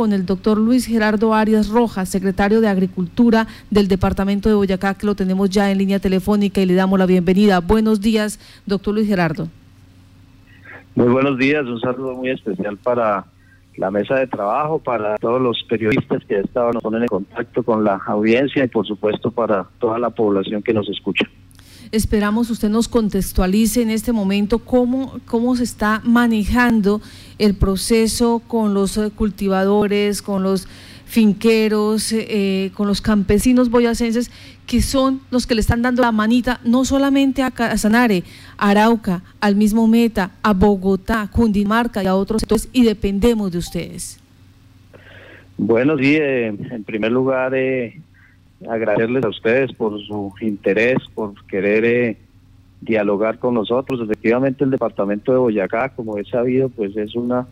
con el doctor Luis Gerardo Arias Rojas, secretario de Agricultura del Departamento de Boyacá, que lo tenemos ya en línea telefónica y le damos la bienvenida. Buenos días, doctor Luis Gerardo. Muy buenos días, un saludo muy especial para la mesa de trabajo, para todos los periodistas que estaban nos en contacto con la audiencia y por supuesto para toda la población que nos escucha. Esperamos usted nos contextualice en este momento cómo, cómo se está manejando el proceso con los eh, cultivadores, con los finqueros, eh, con los campesinos boyacenses, que son los que le están dando la manita no solamente a Casanare, a Arauca, al mismo Meta, a Bogotá, Cundinamarca y a otros sectores, y dependemos de ustedes. Bueno, sí, eh, en primer lugar, agradecerles a ustedes por su interés, por querer eh, dialogar con nosotros. Efectivamente, el departamento de Boyacá, como he sabido, pues es una,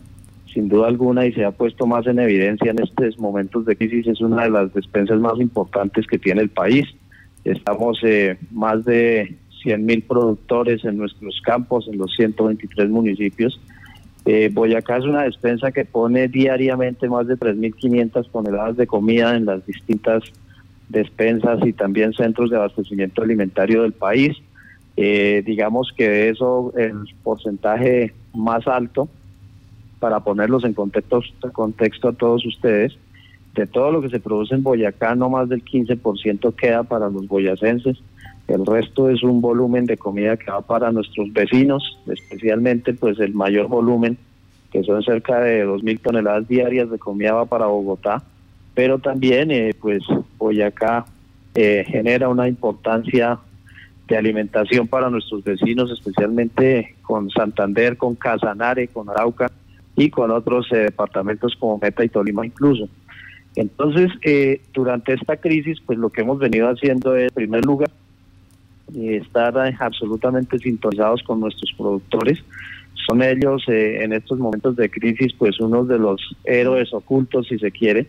sin duda alguna, y se ha puesto más en evidencia en estos momentos de crisis, es una de las despensas más importantes que tiene el país. Estamos eh, más de 100 mil productores en nuestros campos, en los 123 municipios. Eh, Boyacá es una despensa que pone diariamente más de 3.500 toneladas de comida en las distintas despensas y también centros de abastecimiento alimentario del país. Eh, digamos que eso el porcentaje más alto, para ponerlos en contexto, contexto a todos ustedes, de todo lo que se produce en Boyacá, no más del 15% queda para los boyacenses. El resto es un volumen de comida que va para nuestros vecinos, especialmente pues el mayor volumen, que son cerca de 2.000 toneladas diarias de comida va para Bogotá pero también eh, pues Boyacá eh, genera una importancia de alimentación para nuestros vecinos, especialmente con Santander, con Casanare, con Arauca y con otros eh, departamentos como Meta y Tolima incluso. Entonces, eh, durante esta crisis, pues lo que hemos venido haciendo es, en primer lugar, estar absolutamente sintonizados con nuestros productores. Son ellos en estos momentos de crisis, pues uno de los héroes ocultos, si se quiere,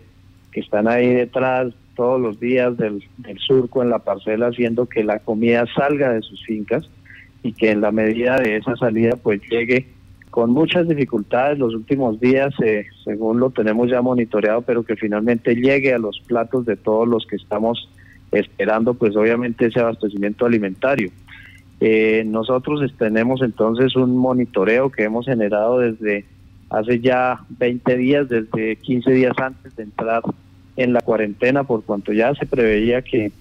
que están ahí detrás todos los días del, surco en la parcela haciendo que la comida salga de sus fincas y que en la medida de esa salida pues llegue con muchas dificultades los últimos días, eh, según lo tenemos ya monitoreado, pero que finalmente llegue a los platos de todos los que estamos esperando, pues obviamente ese abastecimiento alimentario. Eh, nosotros tenemos entonces un monitoreo que hemos generado desde hace ya 20 días, desde 15 días antes de entrar en la cuarentena, por cuanto ya se preveía que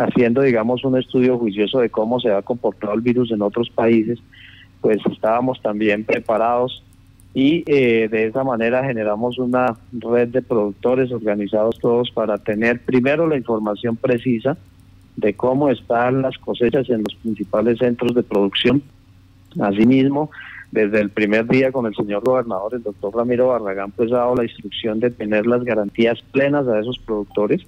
haciendo, digamos, un estudio juicioso de cómo se ha comportado el virus en otros países, pues estábamos también preparados y eh, de esa manera generamos una red de productores organizados todos para tener primero la información precisa de cómo están las cosechas en los principales centros de producción. Asimismo, desde el primer día con el señor gobernador, el doctor Ramiro Barragán, pues ha dado la instrucción de tener las garantías plenas a esos productores,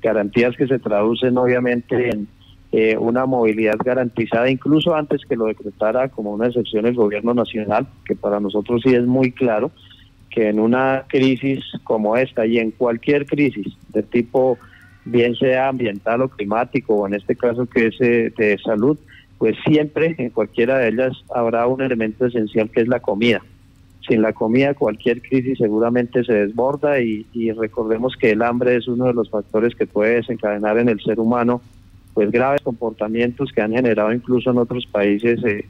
garantías que se traducen obviamente en eh, una movilidad garantizada, incluso antes que lo decretara como una excepción el gobierno nacional, que para nosotros sí es muy claro que en una crisis como esta y en cualquier crisis de tipo bien sea ambiental o climático, o en este caso que es eh, de salud, pues siempre en cualquiera de ellas habrá un elemento esencial que es la comida. Sin la comida cualquier crisis seguramente se desborda y, recordemos que el hambre es uno de los factores que puede desencadenar en el ser humano pues graves comportamientos que han generado incluso en otros países eh,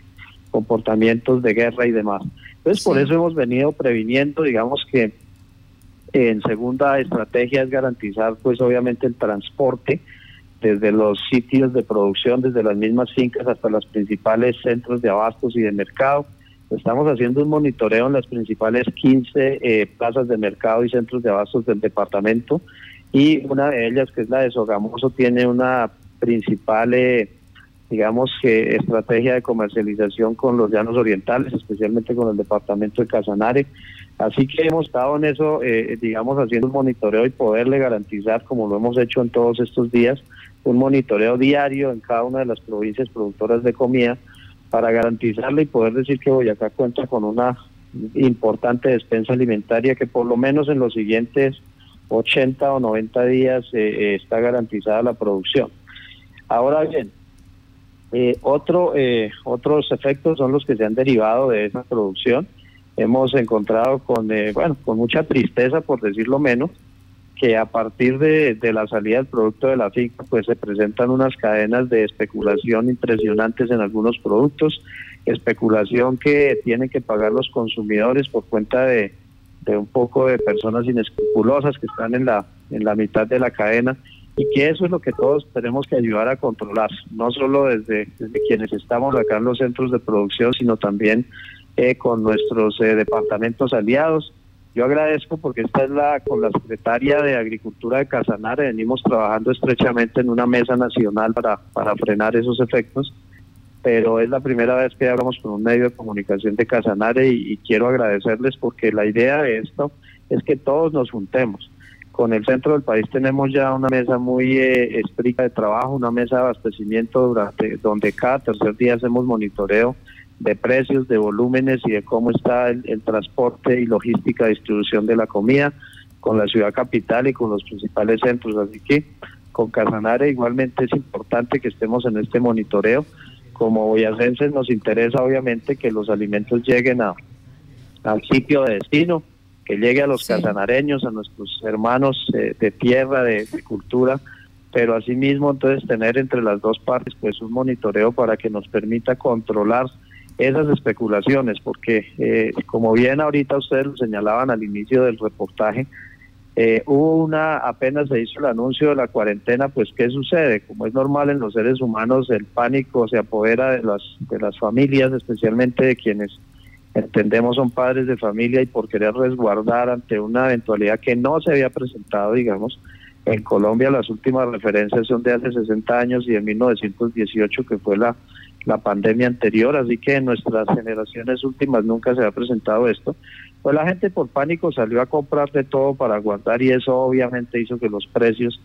comportamientos de guerra y demás. Entonces por eso hemos venido previniendo, digamos que en segunda estrategia es garantizar pues obviamente el transporte desde los sitios de producción, desde las mismas fincas hasta los principales centros de abastos y de mercado. Estamos haciendo un monitoreo en las principales 15 eh, plazas de mercado y centros de abastos del departamento y una de ellas, que es la de Sogamoso, tiene una principal, eh, digamos, que estrategia de comercialización con los llanos orientales, especialmente con el departamento de Casanare. Así que hemos estado en eso, eh, digamos, haciendo un monitoreo y poderle garantizar, como lo hemos hecho en todos estos días, un monitoreo diario en cada una de las provincias productoras de comida para garantizarle y poder decir que Boyacá cuenta con una importante despensa alimentaria que por lo menos en los siguientes 80 o 90 días eh, eh, está garantizada la producción. Ahora bien, eh, otro, otros efectos son los que se han derivado de esa producción hemos encontrado con, eh, bueno, con mucha tristeza, por decirlo menos, que a partir de, la salida del producto de la finca, pues se presentan unas cadenas de especulación impresionantes en algunos productos, especulación que tienen que pagar los consumidores por cuenta de, de un poco de personas inescrupulosas que están en la, en la mitad de la cadena y que eso es lo que todos tenemos que ayudar a controlar, no solo desde, desde quienes estamos acá en los centros de producción, sino también eh, con nuestros eh, departamentos aliados. Yo agradezco porque esta es la, con la secretaria de Agricultura de Casanare, venimos trabajando estrechamente en una mesa nacional para, para frenar esos efectos, pero es la primera vez que hablamos con un medio de comunicación de Casanare y, quiero agradecerles porque la idea de esto es que todos nos juntemos. Con el centro del país tenemos ya una mesa muy eh, estricta de trabajo, una mesa de abastecimiento durante donde cada tercer día hacemos monitoreo de precios, de volúmenes y de cómo está el, transporte y logística, distribución de la comida con la ciudad capital y con los principales centros. Así que con Casanare igualmente es importante que estemos en este monitoreo. Como boyacenses nos interesa obviamente que los alimentos lleguen a, al sitio de destino, que llegue a los casanareños, a nuestros hermanos eh, de tierra, de, de cultura, pero asimismo entonces tener entre las dos partes pues un monitoreo para que nos permita controlar esas especulaciones, porque eh, como bien ahorita ustedes lo señalaban al inicio del reportaje, eh, hubo una, apenas se hizo el anuncio de la cuarentena, pues ¿qué sucede? Como es normal en los seres humanos, el pánico se apodera de las, de las familias, especialmente de quienes entendemos son padres de familia y por querer resguardar ante una eventualidad que no se había presentado, digamos, en Colombia las últimas referencias son de hace 60 años y de 1918, que fue la la pandemia anterior, así que en nuestras generaciones últimas nunca se ha presentado esto. Pues la gente por pánico salió a comprar de todo para guardar y eso obviamente hizo que los precios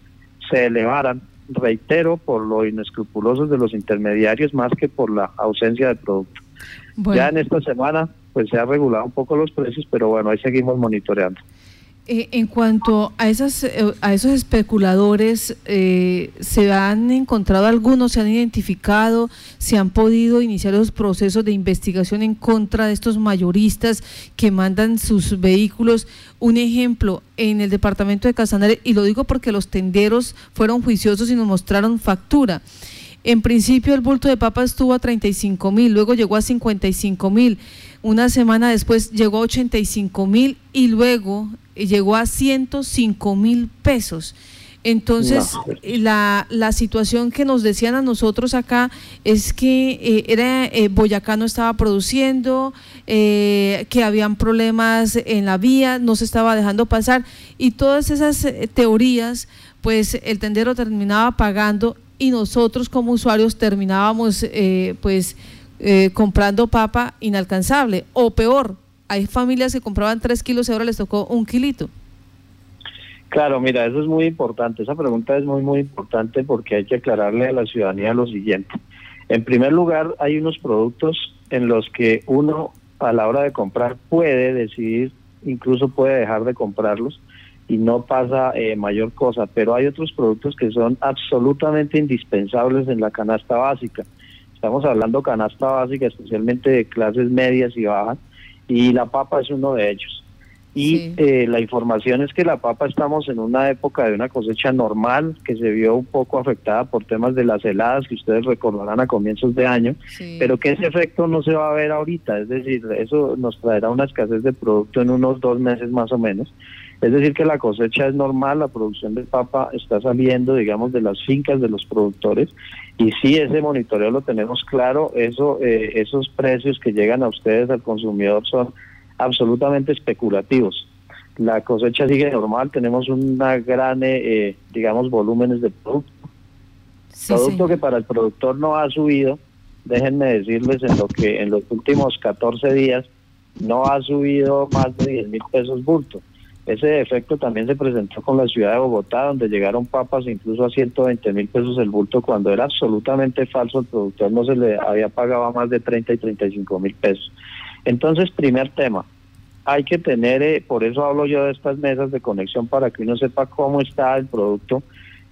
se elevaran, reitero, por lo inescrupulosos de los intermediarios más que por la ausencia de producto. Ya en esta semana pues se ha regulado un poco los precios, pero bueno, ahí seguimos monitoreando. Eh, en cuanto a, esas, eh, a esos especuladores, eh, ¿se han encontrado algunos, se han identificado, se han podido iniciar los procesos de investigación en contra de estos mayoristas que mandan sus vehículos? Un ejemplo, en el departamento de Casanare, y lo digo porque los tenderos fueron juiciosos y nos mostraron factura. En principio el bulto de papa estuvo a 35 mil, luego llegó a 55 mil, una semana después llegó a 85 mil y luego llegó a 105 mil pesos. Entonces, la, la, situación que nos decían a nosotros acá es que eh, era eh, Boyacá no estaba produciendo, eh, que habían problemas en la vía, no se estaba dejando pasar. Y todas esas teorías, pues el tendero terminaba pagando y nosotros como usuarios terminábamos pues comprando papa inalcanzable o peor, hay familias que compraban tres kilos y ahora les tocó un kilito. Claro, mira, eso es muy importante. Esa pregunta es muy, muy importante porque hay que aclararle a la ciudadanía lo siguiente. En primer lugar, hay unos productos en los que uno a la hora de comprar puede decidir, incluso puede dejar de comprarlos y no pasa eh, mayor cosa, pero hay otros productos que son absolutamente indispensables en la canasta básica. Estamos hablando canasta básica, especialmente de clases medias y bajas, y la papa es uno de ellos. Y eh, la información es que la papa estamos en una época de una cosecha normal que se vio un poco afectada por temas de las heladas que ustedes recordarán a comienzos de año, pero que ese efecto no se va a ver ahorita, es decir, eso nos traerá una escasez de producto en unos dos meses más o menos. Es decir, que la cosecha es normal, la producción de papa está saliendo, digamos, de las fincas de los productores y si ese monitoreo lo tenemos claro, eso, eh, esos precios que llegan a ustedes, al consumidor, son absolutamente especulativos. La cosecha sigue normal, tenemos una gran, eh, eh, digamos, volúmenes de producto. producto que para el productor no ha subido, déjenme decirles en lo que en los últimos 14 días no ha subido más de 10 mil pesos bulto. Ese efecto también se presentó con la ciudad de Bogotá, donde llegaron papas incluso a 120 mil pesos el bulto, cuando era absolutamente falso, el productor no se le había pagado más de 30 y 35 mil pesos. Entonces, primer tema, hay que tener, eh, por eso hablo yo de estas mesas de conexión, para que uno sepa cómo está el producto,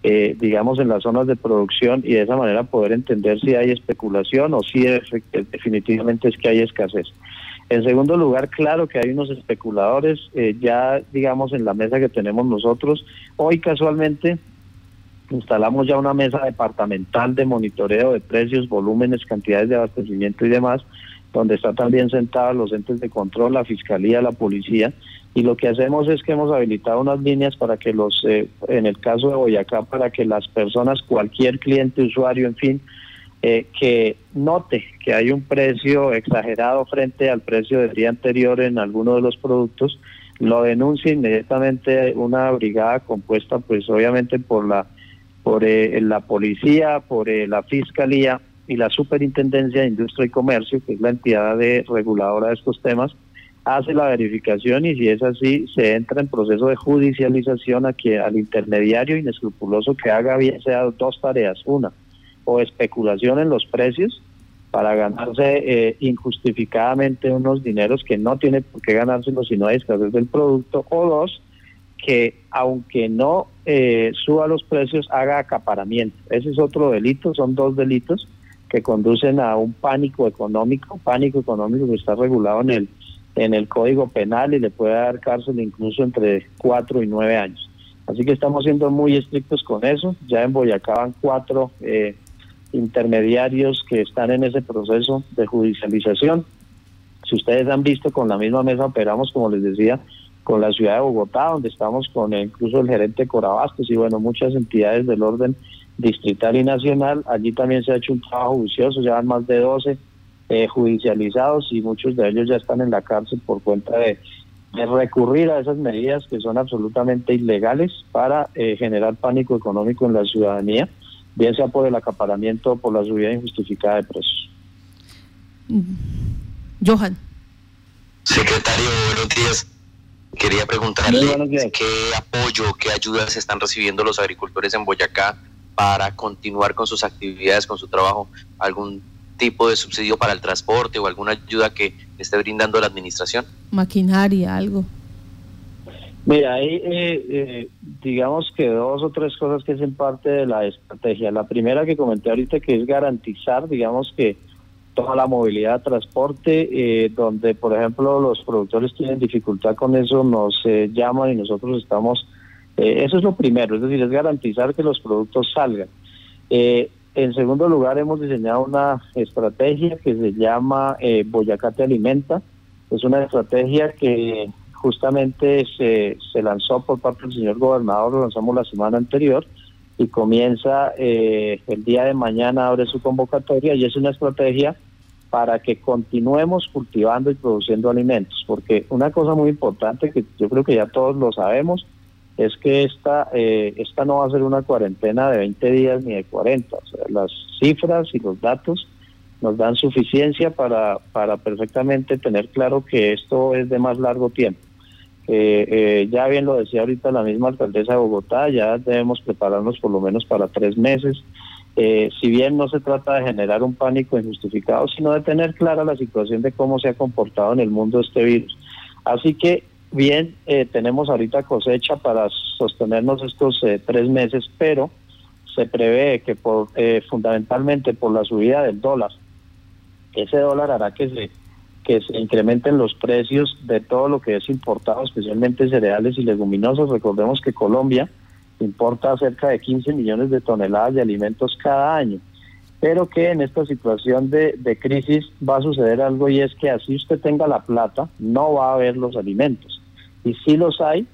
eh, digamos, en las zonas de producción y de esa manera poder entender si hay especulación o si definitivamente es que hay escasez. En segundo lugar, claro que hay unos especuladores, eh, ya digamos en la mesa que tenemos nosotros. Hoy casualmente instalamos ya una mesa departamental de monitoreo de precios, volúmenes, cantidades de abastecimiento y demás, donde están también sentados los entes de control, la fiscalía, la policía, y lo que hacemos es que hemos habilitado unas líneas para que los, eh, en el caso de Boyacá, para que las personas, cualquier cliente, usuario, en fin, eh, que note que hay un precio exagerado frente al precio del día anterior en alguno de los productos, lo denuncie inmediatamente una brigada compuesta pues obviamente por la por eh, la policía, por eh, la fiscalía y la superintendencia de industria y comercio, que es la entidad de reguladora de estos temas, hace la verificación y si es así se entra en proceso de judicialización a que al intermediario inescrupuloso que haga bien sea dos tareas, una o especulación en los precios para ganarse eh, injustificadamente unos dineros que no tiene por qué ganárselos si no hay del producto, o dos, que aunque no eh, suba los precios, haga acaparamiento. Ese es otro delito, son dos delitos que conducen a un pánico económico, pánico económico que está regulado en el, en el Código Penal y le puede dar cárcel incluso entre cuatro y nueve años. Así que estamos siendo muy estrictos con eso. Ya en Boyacá van cuatro eh, intermediarios que están en ese proceso de judicialización. Si ustedes han visto, con la misma mesa operamos, como les decía, con la ciudad de Bogotá, donde estamos con incluso el gerente Corabastos y bueno, muchas entidades del orden distrital y nacional. Allí también se ha hecho un trabajo juicioso, ya van más de 12 eh, judicializados y muchos de ellos ya están en la cárcel por cuenta de, recurrir a esas medidas que son absolutamente ilegales para eh, generar pánico económico en la ciudadanía bien sea por el acaparamiento o por la subida injustificada de precios. Mm. Johan. Secretario, buenos días. Quería preguntarle qué apoyo, qué ayudas están recibiendo los agricultores en Boyacá para continuar con sus actividades, con su trabajo, algún tipo de subsidio para el transporte o alguna ayuda que esté brindando la administración. Maquinaria, algo. Mira, hay eh, eh, digamos que dos o tres cosas que hacen parte de la estrategia. La primera que comenté ahorita que es garantizar, digamos que toda la movilidad transporte, eh, donde por ejemplo los productores tienen dificultad con eso, nos llaman y nosotros estamos, eso es lo primero, es decir, es garantizar que los productos salgan. en segundo lugar, hemos diseñado una estrategia que se llama Boyacá te alimenta. Es una estrategia que justamente se, se lanzó por parte del señor gobernador, lo lanzamos la semana anterior y comienza eh, el día de mañana, abre su convocatoria y es una estrategia para que continuemos cultivando y produciendo alimentos, porque una cosa muy importante que yo creo que ya todos lo sabemos es que esta, eh, esta no va a ser una cuarentena de 20 días ni de 40, o sea, las cifras y los datos nos dan suficiencia para, para perfectamente tener claro que esto es de más largo tiempo. Eh, eh, ya bien lo decía ahorita la misma alcaldesa de Bogotá, ya debemos prepararnos por lo menos para tres meses. Eh, si bien no se trata de generar un pánico injustificado, sino de tener clara la situación de cómo se ha comportado en el mundo este virus. Así que bien, tenemos ahorita cosecha para sostenernos estos tres meses, pero se prevé que por, fundamentalmente por la subida del dólar, ese dólar hará que se que se incrementen los precios de todo lo que es importado, especialmente cereales y leguminosas. Recordemos que Colombia importa cerca de 15 millones de toneladas de alimentos cada año, pero que en esta situación de, de crisis va a suceder algo y es que así usted tenga la plata, no va a haber los alimentos. Y si los hay,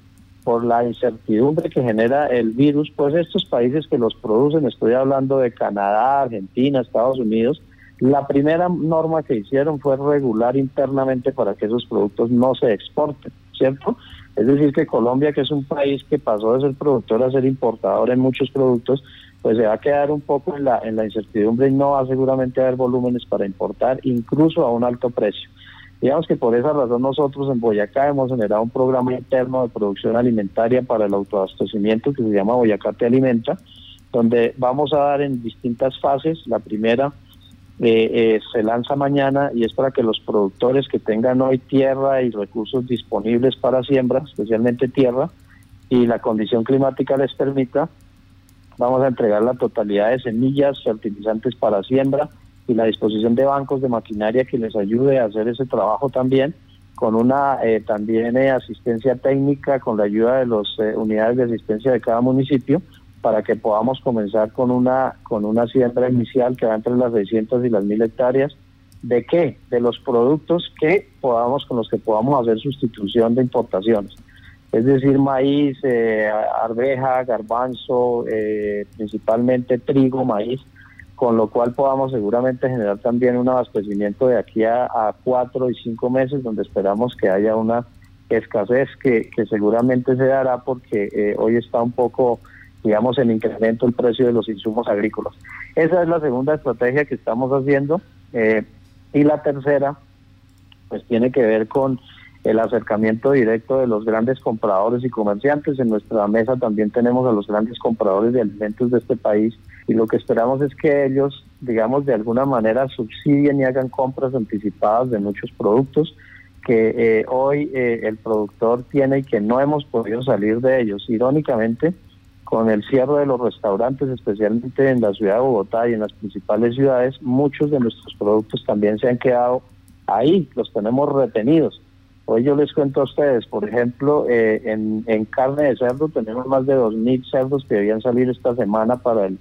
por la incertidumbre que genera el virus, pues estos países que los producen, estoy hablando de Canadá, Argentina, Estados Unidos, la primera norma que hicieron fue regular internamente para que esos productos no se exporten, ¿cierto? Es decir, que Colombia, que es un país que pasó de ser productor a ser importador en muchos productos, pues se va a quedar un poco en la, incertidumbre y no va seguramente a haber volúmenes para importar, incluso a un alto precio. Digamos que por esa razón nosotros en Boyacá hemos generado un programa interno de producción alimentaria para el autoabastecimiento que se llama Boyacá Te Alimenta, donde vamos a dar en distintas fases. La primera eh, eh, se lanza mañana y es para que los productores que tengan hoy tierra y recursos disponibles para siembra, especialmente tierra, y la condición climática les permita, vamos a entregar la totalidad de semillas, fertilizantes para siembra, y la disposición de bancos de maquinaria que les ayude a hacer ese trabajo también, con una eh, también eh, asistencia técnica, con la ayuda de las eh, unidades de asistencia de cada municipio, para que podamos comenzar con una, con una siembra inicial que va entre las 600 y las 1000 hectáreas. ¿De qué? De los productos que podamos, con los que podamos hacer sustitución de importaciones. Es decir, maíz, arveja, garbanzo, principalmente trigo, maíz, con lo cual podamos seguramente generar también un abastecimiento de aquí a, cuatro y cinco meses, donde esperamos que haya una escasez que, seguramente se dará porque eh, hoy está un poco, digamos, en incremento el precio de los insumos agrícolas. Esa es la segunda estrategia que estamos haciendo. Eh, y la tercera, pues tiene que ver con el acercamiento directo de los grandes compradores y comerciantes. En nuestra mesa también tenemos a los grandes compradores de alimentos de este país y lo que esperamos es que ellos, digamos, de alguna manera subsidien y hagan compras anticipadas de muchos productos que eh, hoy eh, el productor tiene y que no hemos podido salir de ellos. Irónicamente, con el cierre de los restaurantes, especialmente en la ciudad de Bogotá y en las principales ciudades, muchos de nuestros productos también se han quedado ahí, los tenemos retenidos. Hoy yo les cuento a ustedes, por ejemplo, eh, en, en carne de cerdo tenemos más de 2.000 cerdos que debían salir esta semana para el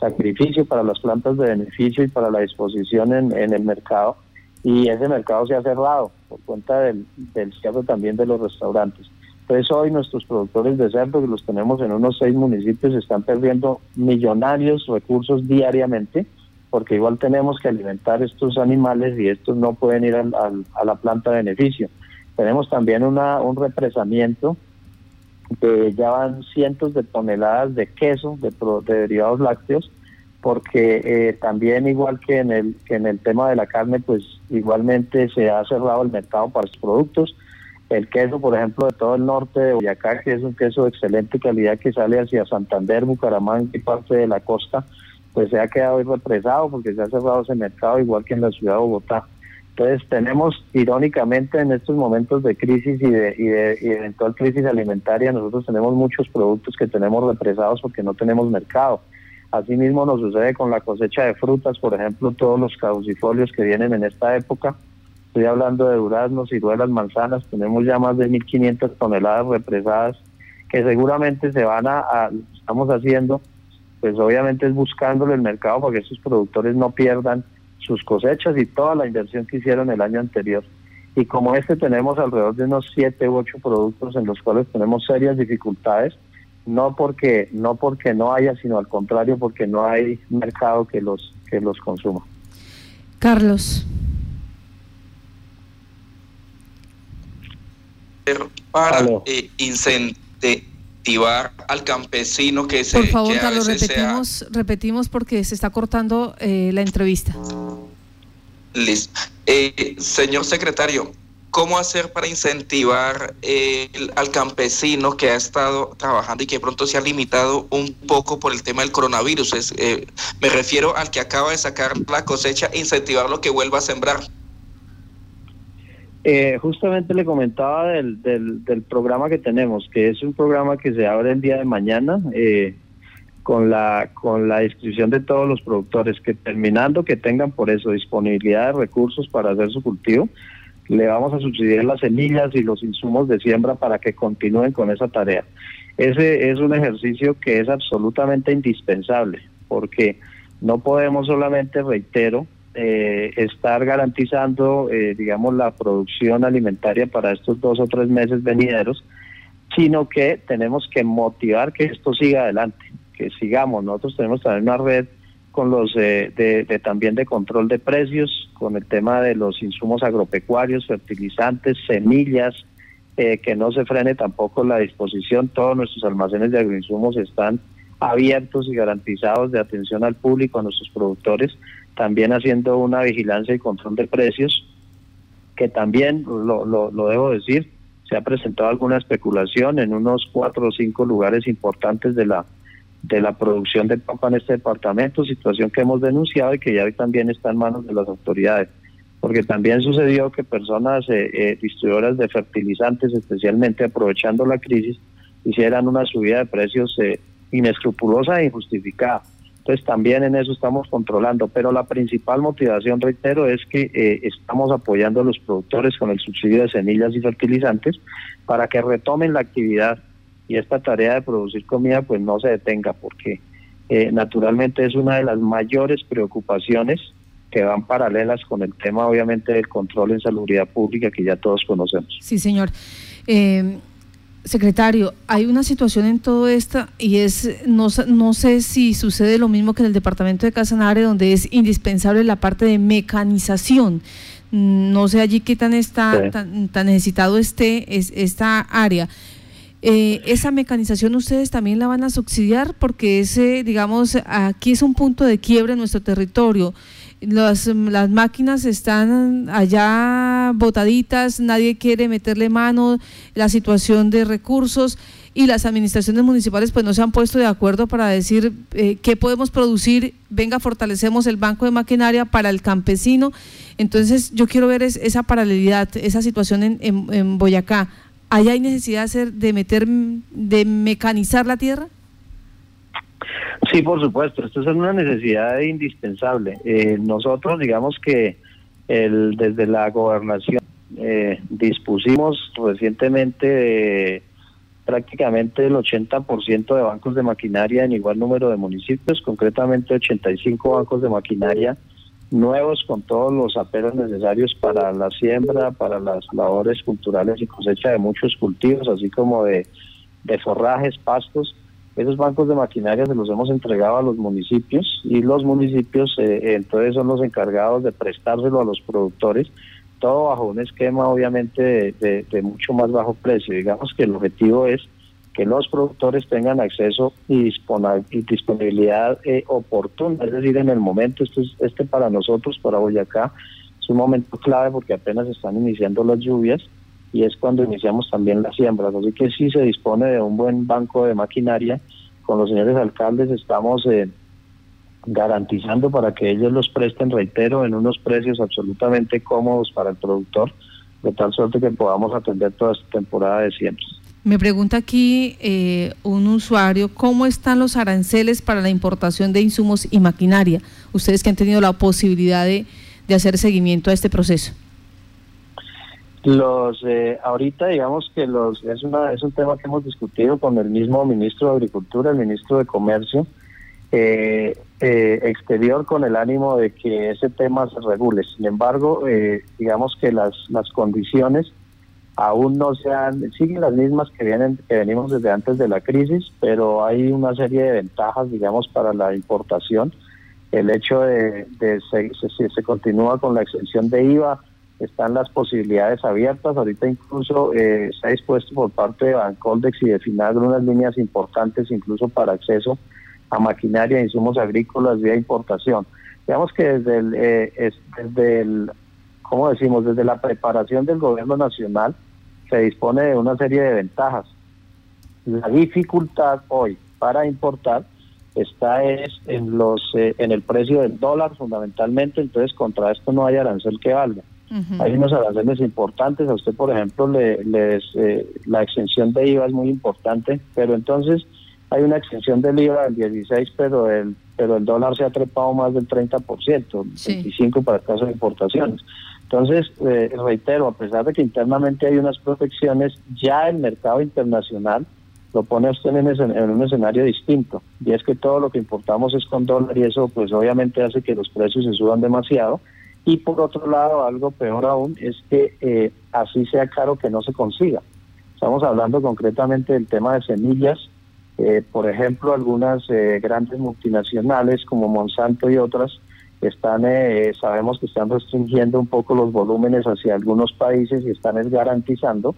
sacrificio para las plantas de beneficio y para la disposición en, el mercado y ese mercado se ha cerrado por cuenta del, del cierre también de los restaurantes. Entonces hoy nuestros productores de cerdo, que los tenemos en unos seis municipios, están perdiendo millonarios recursos diariamente porque igual tenemos que alimentar estos animales y estos no pueden ir a la planta de beneficio. Tenemos también una, un represamiento de ya van cientos de toneladas de queso, de, derivados lácteos, porque eh, también igual que en el que en el tema de la carne, pues igualmente se ha cerrado el mercado para los productos. El queso, por ejemplo, de todo el norte de Boyacá, que es un queso de excelente calidad que sale hacia Santander, Bucaramanga y parte de la costa, pues se ha quedado represado porque se ha cerrado ese mercado, igual que en la ciudad de Bogotá. Entonces tenemos, irónicamente, en estos momentos de crisis y de, y de, eventual crisis alimentaria, nosotros tenemos muchos productos que tenemos represados porque no tenemos mercado. Asimismo nos sucede con la cosecha de frutas, por ejemplo, todos los caducifolios que vienen en esta época. Estoy hablando de duraznos, ciruelas, manzanas, tenemos ya más de 1.500 toneladas represadas que seguramente se van a, a, estamos haciendo, pues obviamente es buscándole el mercado para que esos productores no pierdan sus cosechas y toda la inversión que hicieron el año anterior. Y como este tenemos alrededor de unos siete u ocho productos en los cuales tenemos serias dificultades, no porque no porque no haya, sino al contrario porque no hay mercado que los que los consuma. Carlos. Para eh, incentivar al campesino que se... Por favor, Carlos, repetimos, repetimos porque se está cortando eh, la entrevista. Listo. Eh, señor secretario, ¿cómo hacer para incentivar eh, al campesino que ha estado trabajando y que pronto se ha limitado un poco por el tema del coronavirus? Es, eh, me refiero al que acaba de sacar la cosecha, incentivarlo que vuelva a sembrar. Justamente le comentaba del, del, del, programa que tenemos, que es un programa que se abre el día de mañana. Eh, con la con la inscripción de todos los productores que terminando que tengan por eso disponibilidad de recursos para hacer su cultivo le vamos a subsidiar las semillas y los insumos de siembra para que continúen con esa tarea ese es un ejercicio que es absolutamente indispensable porque no podemos solamente reitero eh, estar garantizando eh, digamos la producción alimentaria para estos dos o tres meses venideros sino que tenemos que motivar que esto siga adelante que sigamos. Nosotros tenemos también una red con los de, también de control de precios, con el tema de los insumos agropecuarios, fertilizantes, semillas, eh, que no se frene tampoco la disposición. Todos nuestros almacenes de agroinsumos están abiertos y garantizados de atención al público, a nuestros productores, también haciendo una vigilancia y control de precios, que también, lo, lo, debo decir, se ha presentado alguna especulación en unos cuatro o cinco lugares importantes de la de la producción de papa en este departamento, situación que hemos denunciado y que ya hoy también está en manos de las autoridades. Porque también sucedió que personas eh, eh, distribuidoras de fertilizantes, especialmente aprovechando la crisis, hicieran una subida de precios eh, inescrupulosa e injustificada. Entonces también en eso estamos controlando, pero la principal motivación, reitero, es que eh, estamos apoyando a los productores con el subsidio de semillas y fertilizantes para que retomen la actividad y esta tarea de producir comida pues no se detenga porque eh, naturalmente es una de las mayores preocupaciones que van paralelas con el tema obviamente del control en salubridad pública que ya todos conocemos. Sí, señor. Eh, secretario, hay una situación en todo esto y es, no, no sé si sucede lo mismo que en el departamento de Casanare, donde es indispensable la parte de mecanización. No sé allí qué tan, está, tan, tan, necesitado esté es, esta área. Eh, esa mecanización ustedes también la van a subsidiar porque ese, digamos, aquí es un punto de quiebre en nuestro territorio. Las, las máquinas están allá botaditas, nadie quiere meterle mano, la situación de recursos y las administraciones municipales pues no se han puesto de acuerdo para decir eh, qué podemos producir, venga, fortalecemos el banco de maquinaria para el campesino. Entonces yo quiero ver esa paralelidad, esa situación en, en, Boyacá. ¿Allá hay necesidad de, hacer, de meter, de mecanizar la tierra? Sí, por supuesto, esto es una necesidad indispensable. Eh, nosotros, digamos que el, desde la gobernación eh, dispusimos recientemente prácticamente el 80% de bancos de maquinaria en igual número de municipios, concretamente 85 bancos de maquinaria nuevos con todos los aperos necesarios para la siembra, para las labores culturales y cosecha de muchos cultivos, así como de, de forrajes, pastos esos bancos de maquinaria se los hemos entregado a los municipios y los municipios eh, entonces son los encargados de prestárselo a los productores, todo bajo un esquema obviamente de, mucho más bajo precio. Digamos que el objetivo es que los productores tengan acceso y, disponibilidad eh, oportuna, es decir, en el momento, este, este para nosotros, para Boyacá, es un momento clave porque apenas están iniciando las lluvias y es cuando iniciamos también las siembras. Así que sí se dispone de un buen banco de maquinaria. Con los señores alcaldes estamos eh, garantizando para que ellos los presten, reitero, en unos precios absolutamente cómodos para el productor, de tal suerte que podamos atender toda esta temporada de siembras. Me pregunta aquí eh, un usuario, ¿cómo están los aranceles para la importación de insumos y maquinaria? Ustedes que han tenido la posibilidad de, de hacer seguimiento a este proceso. Los eh, ahorita digamos que los es una es un tema que hemos discutido con el mismo ministro de Agricultura, el ministro de Comercio eh, eh, exterior con el ánimo de que ese tema se regule. Sin embargo, digamos que las las condiciones aún no se han siguen las mismas que vienen que venimos desde antes de la crisis, pero hay una serie de ventajas, digamos, para la importación. El hecho de, de se, se, se continúa con la exención de IVA están las posibilidades abiertas. Ahorita incluso eh, ha dispuesto por parte de Bancoldex y de Finagro unas líneas importantes incluso para acceso a maquinaria e insumos agrícolas vía importación. Digamos que desde el, eh, desde el, ¿cómo decimos? Desde la preparación del gobierno nacional se dispone de una serie de ventajas. La dificultad hoy para importar está es en los eh, en el precio del dólar fundamentalmente, entonces contra esto no hay arancel que valga. Hay unos aranceles importantes. A usted, por ejemplo, le, les, eh, la extensión de IVA es muy importante, pero entonces hay una extensión del IVA del 16, pero el, pero el dólar se ha trepado más del 30%, sí. 25% para el caso de importaciones. Entonces, eh, reitero, a pesar de que internamente hay unas protecciones, ya el mercado internacional lo pone usted en, en, un escenario distinto. Y es que todo lo que importamos es con dólar y eso pues obviamente hace que los precios se suban demasiado y por otro lado, algo peor aún es que eh, así sea caro que no se consiga. Estamos hablando concretamente del tema de semillas. Eh, por ejemplo, algunas eh, grandes multinacionales como Monsanto y otras están, sabemos que están restringiendo un poco los volúmenes hacia algunos países y están garantizando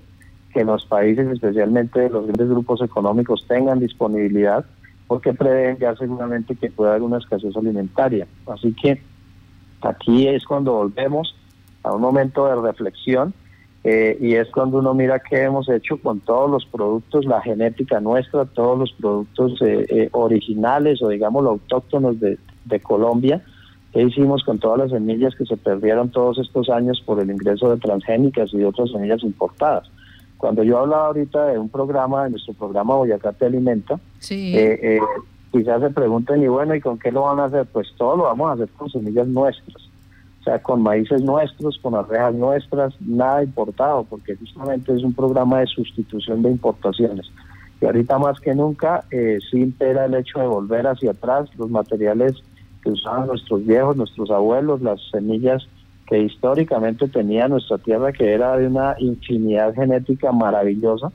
que los países, especialmente los grandes grupos económicos, tengan disponibilidad porque prevén ya seguramente que pueda haber una escasez alimentaria. Así que Aquí es cuando volvemos a un momento de reflexión eh, y es cuando uno mira qué hemos hecho con todos los productos, la genética nuestra, todos los productos eh, eh, originales o digamos autóctonos de, de Colombia, qué hicimos con todas las semillas que se perdieron todos estos años por el ingreso de transgénicas y de otras semillas importadas. Cuando yo hablaba ahorita de un programa, de nuestro programa Boyacá te alimenta, quizás se pregunten, y bueno, ¿y con qué lo van a hacer? Pues todo lo vamos a hacer con semillas nuestras, o sea, con maíces nuestros, con arrejas nuestras, nada importado, porque justamente es un programa de sustitución de importaciones. Y ahorita más que nunca eh, sí impera el hecho de volver hacia atrás los materiales que usaban nuestros viejos, nuestros abuelos, las semillas que históricamente tenía nuestra tierra, que era de una infinidad genética maravillosa,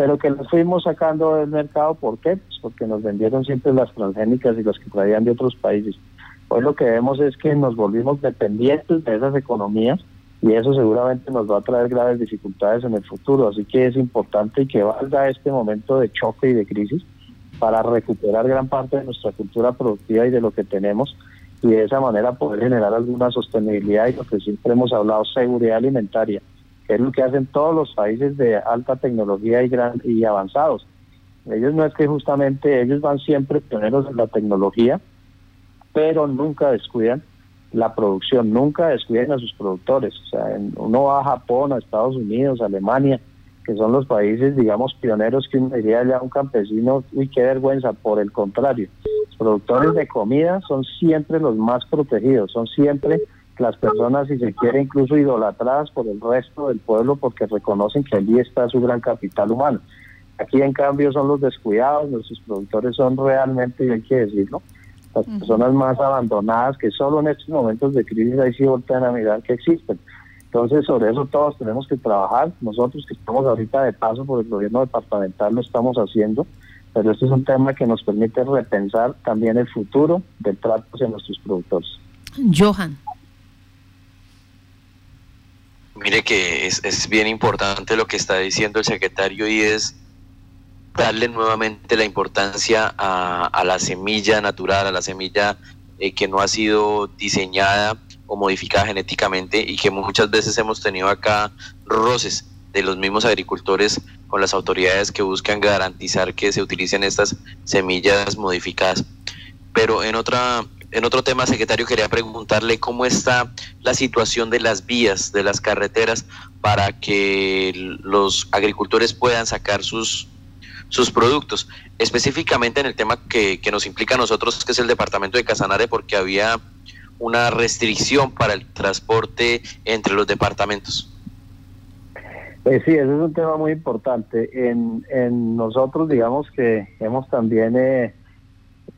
pero que las fuimos sacando del mercado. ¿Por qué? Pues porque nos vendieron siempre las transgénicas y las que traían de otros países. Hoy lo que vemos es que nos volvimos dependientes de esas economías y eso seguramente nos va a traer graves dificultades en el futuro. Así que es importante que valga este momento de choque y de crisis para recuperar gran parte de nuestra cultura productiva y de lo que tenemos y de esa manera poder generar alguna sostenibilidad y lo que siempre hemos hablado, seguridad alimentaria, es lo que hacen todos los países de alta tecnología y, gran, y avanzados. Ellos no es que justamente ellos van siempre pioneros en la tecnología, pero nunca descuidan la producción, nunca descuiden a sus productores. O sea, uno va a Japón, a Estados Unidos, Alemania, que son los países, digamos, pioneros que uno diría ya un campesino, uy, qué vergüenza, por el contrario. Los productores de comida son siempre los más protegidos, son siempre las personas, si se quiere, incluso idolatradas por el resto del pueblo porque reconocen que allí está su gran capital humano. Aquí, en cambio, son los descuidados, nuestros productores son realmente, y hay que decirlo, las personas más abandonadas que solo en estos momentos de crisis ahí sí voltean a mirar que existen. Entonces, sobre eso todos tenemos que trabajar. Nosotros que estamos ahorita de paso por el gobierno departamental lo estamos haciendo, pero este es un tema que nos permite repensar también el futuro del trato hacia nuestros productores. Johan. Mire que es, bien importante lo que está diciendo el secretario y es darle nuevamente la importancia a, la semilla natural, a la semilla eh, que no ha sido diseñada o modificada genéticamente y que muchas veces hemos tenido acá roces de los mismos agricultores con las autoridades que buscan garantizar que se utilicen estas semillas modificadas. Pero en otra en otro tema, secretario, quería preguntarle cómo está la situación de las vías, de las carreteras, para que los agricultores puedan sacar sus sus productos, específicamente en el tema que, nos implica a nosotros, que es el departamento de Casanare, porque había una restricción para el transporte entre los departamentos. Eh, sí, ese es un tema muy importante. En, en nosotros, digamos que hemos también eh,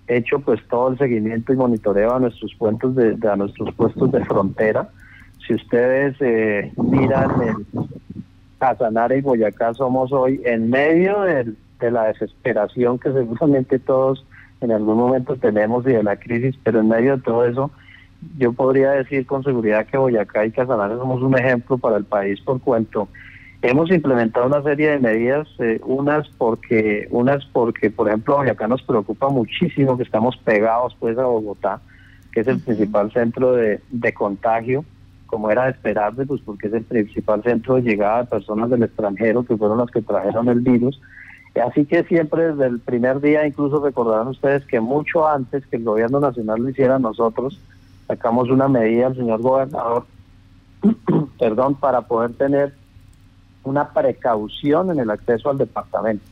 hecho pues todo el seguimiento y monitoreo a nuestros puestos de, a nuestros puestos de frontera. Si ustedes eh, miran el Casanare y Boyacá, somos hoy en medio de la desesperación que seguramente todos en algún momento tenemos y de la crisis, pero en medio de todo eso, yo podría decir con seguridad que Boyacá y Casanare somos un ejemplo para el país por cuanto hemos implementado una serie de medidas, eh, unas porque, unas porque, por ejemplo, Boyacá nos preocupa muchísimo que estamos pegados pues a Bogotá, que es el principal centro de, de contagio, como era de esperarse, pues porque es el principal centro de llegada de personas del extranjero que fueron las que trajeron el virus. Así que siempre desde el primer día, incluso recordarán ustedes que mucho antes que el gobierno nacional lo hiciera nosotros, sacamos una medida al señor gobernador, perdón, para poder tener una precaución en el acceso al departamento.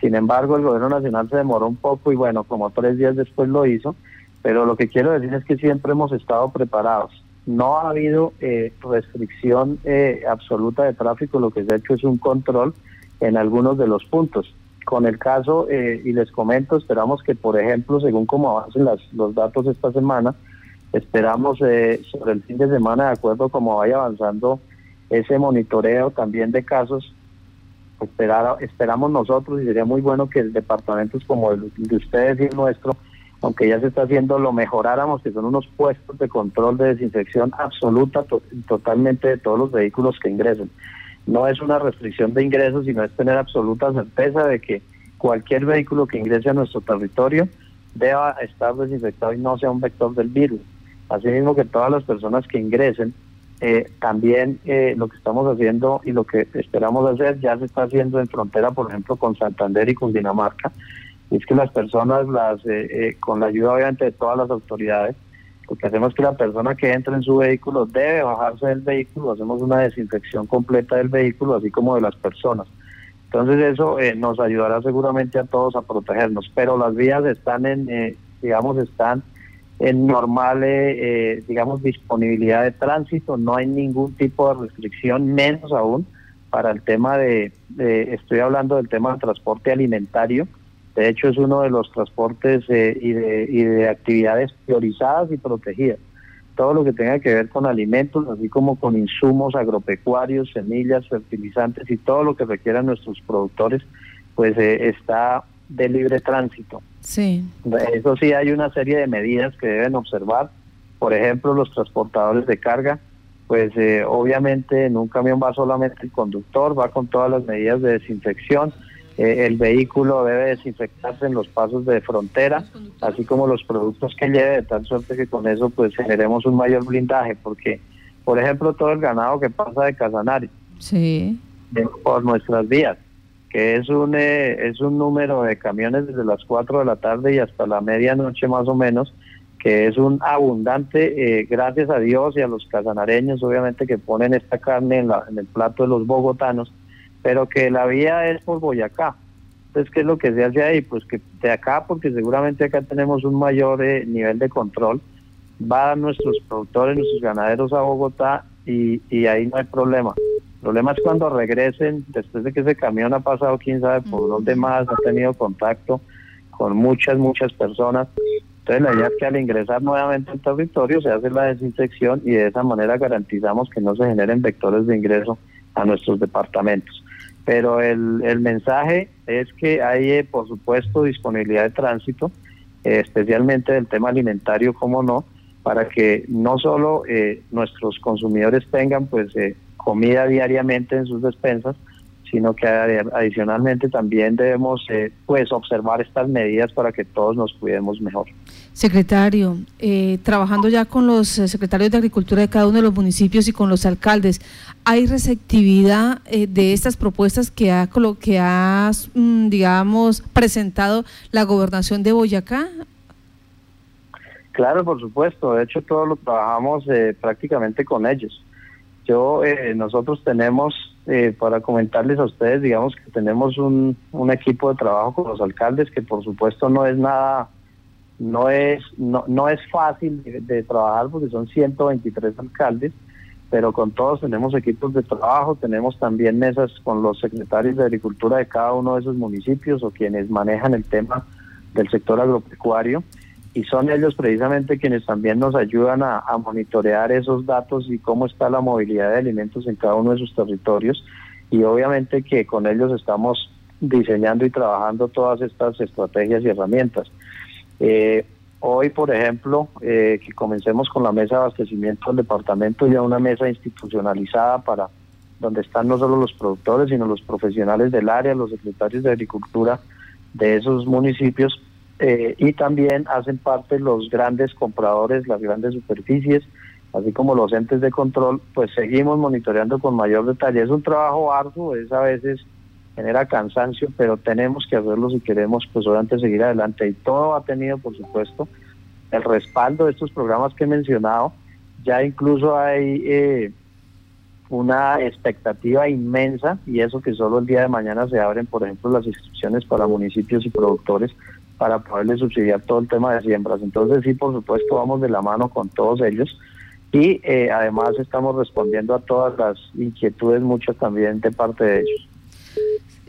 Sin embargo, el gobierno nacional se demoró un poco y bueno, como tres días después lo hizo, pero lo que quiero decir es que siempre hemos estado preparados. No ha habido eh, restricción eh, absoluta de tráfico, lo que se ha hecho es un control en algunos de los puntos. Con el caso, eh, y les comento, esperamos que, por ejemplo, según como avancen las, los datos esta semana, esperamos eh, sobre el fin de semana, de acuerdo como vaya avanzando ese monitoreo también de casos, esperar, esperamos nosotros y sería muy bueno que el departamento como el de ustedes y el nuestro, aunque ya se está haciendo, lo mejoráramos, que son unos puestos de control de desinfección absoluta totalmente de todos los vehículos que ingresen no es una restricción de ingresos, sino es tener absoluta certeza de que cualquier vehículo que ingrese a nuestro territorio deba estar desinfectado y no sea un vector del virus. Asimismo que todas las personas que ingresen, eh, también eh, lo que estamos haciendo y lo que esperamos hacer ya se está haciendo en frontera, por ejemplo, con Santander y con Dinamarca, es que las personas, las eh, con la ayuda obviamente de todas las autoridades, lo que hacemos es que la persona que entra en su vehículo debe bajarse del vehículo, hacemos una desinfección completa del vehículo, así como de las personas. Entonces eso eh, nos ayudará seguramente a todos a protegernos, pero las vías están en, eh, digamos, están en normal, eh, digamos, disponibilidad de tránsito, no hay ningún tipo de restricción, menos aún para el tema de, estoy hablando del tema del transporte alimentario, de hecho es uno de los transportes y, de, y de actividades priorizadas y protegidas. Todo lo que tenga que ver con alimentos, así como con insumos agropecuarios, semillas, fertilizantes y todo lo que requieran nuestros productores, pues eh, está de libre tránsito. Sí. Eso sí, hay una serie de medidas que deben observar. Por ejemplo, los transportadores de carga, pues eh, obviamente en un camión va solamente el conductor, va con todas las medidas de desinfección eh, el vehículo debe desinfectarse en los pasos de frontera, así como los productos que lleve, de tal suerte que con eso pues generemos un mayor blindaje, porque por ejemplo todo el ganado que pasa de Casanare sí. por nuestras vías, que es un, eh, es un número de camiones desde las 4 de la tarde y hasta la medianoche más o menos, que es un abundante, eh, gracias a Dios y a los casanareños obviamente que ponen esta carne en, la, en el plato de los bogotanos, pero que la vía es por Boyacá. Entonces, ¿qué es lo que se hace ahí? Pues que de acá, porque seguramente acá tenemos un mayor eh, nivel de control, van nuestros productores, nuestros ganaderos a Bogotá y, y ahí no hay problema. El problema es cuando regresen, después de que ese camión ha pasado quién sabe por dónde más, ha tenido contacto con muchas, muchas personas. Entonces la idea es que al ingresar nuevamente al territorio se hace la desinfección y de esa manera garantizamos que no se generen vectores de ingreso a nuestros departamentos pero el, el mensaje es que hay, eh, por supuesto, disponibilidad de tránsito, eh, especialmente del tema alimentario, como no, para que no solo eh, nuestros consumidores tengan pues comida diariamente en sus despensas, sino que adicionalmente también debemos pues observar estas medidas para que todos nos cuidemos mejor. Secretario, eh, trabajando ya con los eh, secretarios de Agricultura de cada uno de los municipios y con los alcaldes, ¿hay receptividad eh, de estas propuestas que ha, que ha mm, digamos, presentado la gobernación de Boyacá? Claro, por supuesto. De hecho, todos lo trabajamos prácticamente con ellos. Yo, nosotros tenemos, para comentarles a ustedes, digamos que tenemos un, un equipo de trabajo con los alcaldes que por supuesto no es nada no es, no, no es fácil de, trabajar porque son 123 alcaldes, pero con todos tenemos equipos de trabajo, tenemos también mesas con los secretarios de Agricultura de cada uno de esos municipios o quienes manejan el tema del sector agropecuario y son ellos precisamente quienes también nos ayudan a, monitorear esos datos y cómo está la movilidad de alimentos en cada uno de sus territorios y obviamente que con ellos estamos diseñando y trabajando todas estas estrategias y herramientas. Eh, hoy, por ejemplo, eh, que comencemos con la mesa de abastecimiento del departamento, ya una mesa institucionalizada para donde están no solo los productores, sino los profesionales del área, los secretarios de Agricultura de esos municipios, eh, y también hacen parte los grandes compradores, las grandes superficies, así como los entes de control, pues seguimos monitoreando con mayor detalle. Es un trabajo arduo, es a veces genera cansancio, pero tenemos que hacerlo si queremos, pues obviamente seguir adelante. Y todo ha tenido, por supuesto, el respaldo de estos programas que he mencionado. Ya incluso hay eh, una expectativa inmensa y eso que solo el día de mañana se abren, por ejemplo, las inscripciones para municipios y productores para poderles subsidiar todo el tema de siembras. Entonces sí, por supuesto, vamos de la mano con todos ellos y eh, además estamos respondiendo a todas las inquietudes, muchas también de parte de ellos.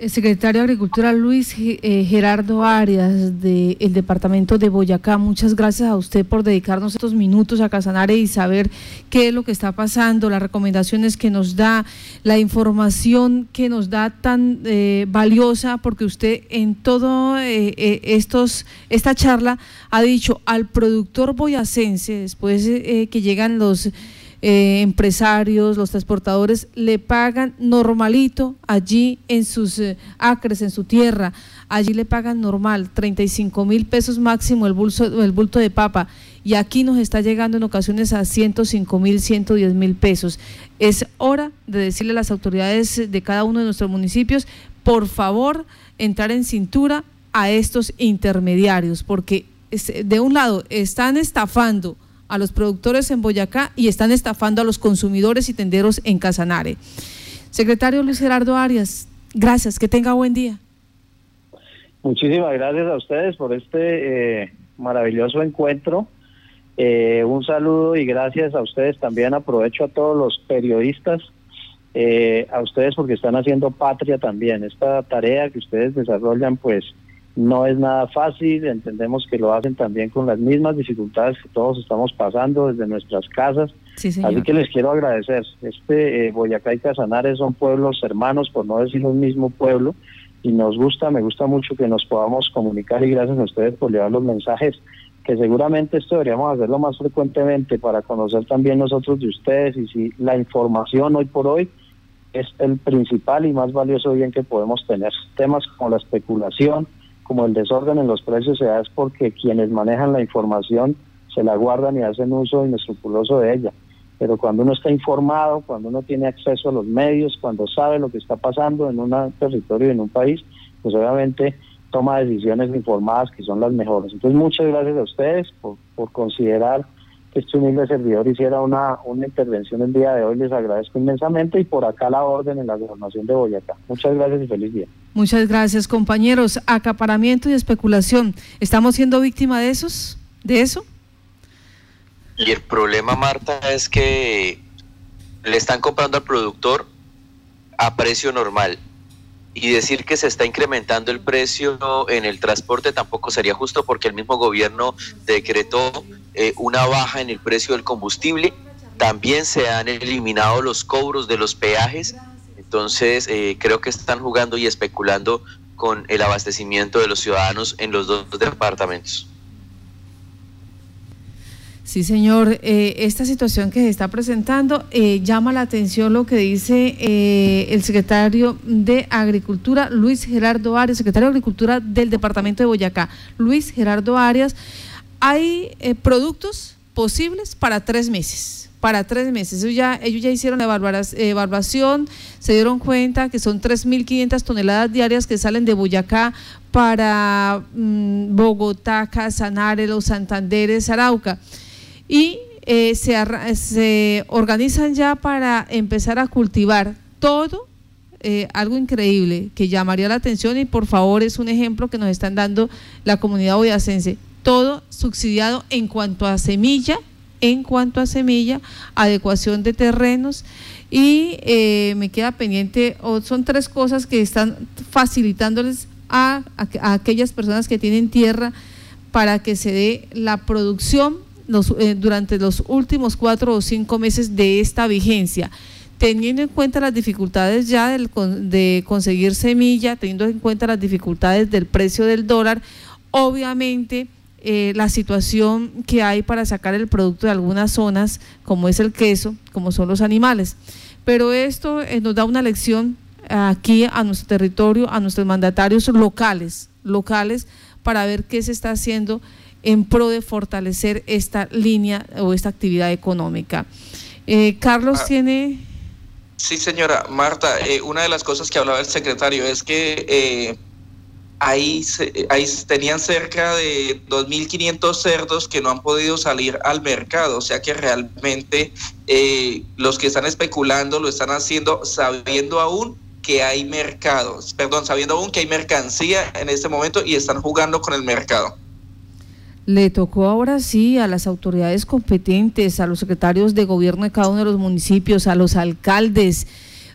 Secretario de Agricultura Luis eh, Gerardo Arias del departamento de Boyacá, muchas gracias a usted por dedicarnos estos minutos a Casanare y saber qué es lo que está pasando, las recomendaciones que nos da, la información que nos da tan eh, valiosa, porque usted en todo eh, estos esta charla ha dicho al productor boyacense, después que llegan los eh, empresarios, los transportadores le pagan normalito allí en sus eh, acres, en su tierra, allí le pagan normal, 35 mil pesos máximo el, bulto, el bulto de papa y aquí nos está llegando en ocasiones a 105 mil, 110 mil pesos. Es hora de decirle a las autoridades de cada uno de nuestros municipios, por favor, entrar en cintura a estos intermediarios, porque de un lado están estafando a los productores en Boyacá y están estafando a los consumidores y tenderos en Casanare. Secretario Luis Gerardo Arias, Gracias, que tenga buen día. Muchísimas gracias a ustedes por este eh, maravilloso encuentro. Eh, un saludo y gracias a ustedes también. Aprovecho a todos los periodistas, eh, a ustedes porque están haciendo patria también. Esta tarea que ustedes desarrollan, pues no es nada fácil. Entendemos que lo hacen también con las mismas dificultades que todos estamos pasando desde nuestras casas. Así que les quiero agradecer. Este Boyacá y Casanares son pueblos hermanos, por no decir un mismo pueblo y nos gusta, me gusta mucho que nos podamos comunicar y gracias a ustedes por llevar los mensajes, que seguramente esto deberíamos hacerlo más frecuentemente para conocer también nosotros de ustedes y si la información hoy por hoy es el principal y más valioso bien que podemos tener. Temas como la especulación, como el desorden en los precios se da es porque quienes manejan la información se la guardan y hacen uso inescrupuloso de ella pero cuando uno está informado, cuando uno tiene acceso a los medios, cuando sabe lo que está pasando en un territorio y en un país, pues obviamente toma decisiones informadas que son las mejores. Entonces muchas gracias a ustedes por, considerar que este humilde servidor hiciera una, una intervención el día de hoy. Les agradezco inmensamente y por acá la orden en la gobernación de Boyacá. Muchas gracias y feliz día. Muchas gracias, compañeros. Acaparamiento y especulación. ¿Estamos siendo víctima de esos? ¿De eso? Y el problema, Marta, es que le están comprando al productor a precio normal. Y decir que se está incrementando el precio en el transporte tampoco sería justo porque el mismo gobierno decretó eh, una baja en el precio del combustible. También se han eliminado los cobros de los peajes. Entonces eh, creo que están jugando y especulando con el abastecimiento de los ciudadanos en los dos departamentos. Sí, señor. Eh, esta situación que se está presentando llama la atención lo que dice el secretario de Agricultura, Luis Gerardo Arias, secretario de Agricultura del Departamento de Boyacá. Luis Gerardo Arias, hay productos posibles para tres meses. Para tres meses. Ellos ya, ellos ya hicieron la evaluación, se dieron cuenta que son 3.500 toneladas diarias que salen de Boyacá para mm, Bogotá, Casanare, Los Santanderes, Arauca y eh, se, se, organizan ya para empezar a cultivar todo, eh, algo increíble que llamaría la atención y por favor es un ejemplo que nos están dando la comunidad boyacense, todo subsidiado en cuanto a semilla, en cuanto a semilla, adecuación de terrenos y eh, me queda pendiente, son tres cosas que están facilitándoles a aquellas personas que tienen tierra para que se dé la producción eh, durante los últimos cuatro o cinco meses de esta vigencia, teniendo en cuenta las dificultades ya de conseguir semilla, teniendo en cuenta las dificultades del precio del dólar, obviamente eh, la situación que hay para sacar el producto de algunas zonas, como es el queso, como son los animales. Pero esto eh, nos da una lección aquí a nuestro territorio, a nuestros mandatarios locales, locales, para ver qué se está haciendo en pro de fortalecer esta línea o esta actividad económica. Eh, Carlos ah. tiene... Sí, señora Marta, eh, una de las cosas que hablaba el secretario es que ahí, ahí tenían cerca de 2.500 cerdos que no han podido salir al mercado, o sea que realmente los que están especulando lo están haciendo sabiendo aún que hay mercados, perdón, sabiendo aún que hay mercancía en este momento y están jugando con el mercado. Le tocó ahora sí a las autoridades competentes, a los secretarios de gobierno de cada uno de los municipios, a los alcaldes,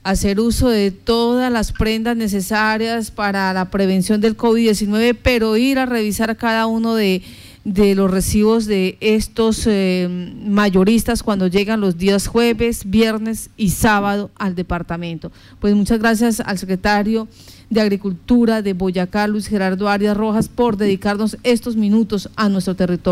hacer uso de todas las prendas necesarias para la prevención del COVID-19, pero ir a revisar cada uno de, los recibos de estos eh, mayoristas cuando llegan los días jueves, viernes y sábado al departamento. Pues muchas gracias al secretario de Agricultura de Boyacá, Luis Gerardo Arias Rojas, por dedicarnos estos minutos a nuestro territorio.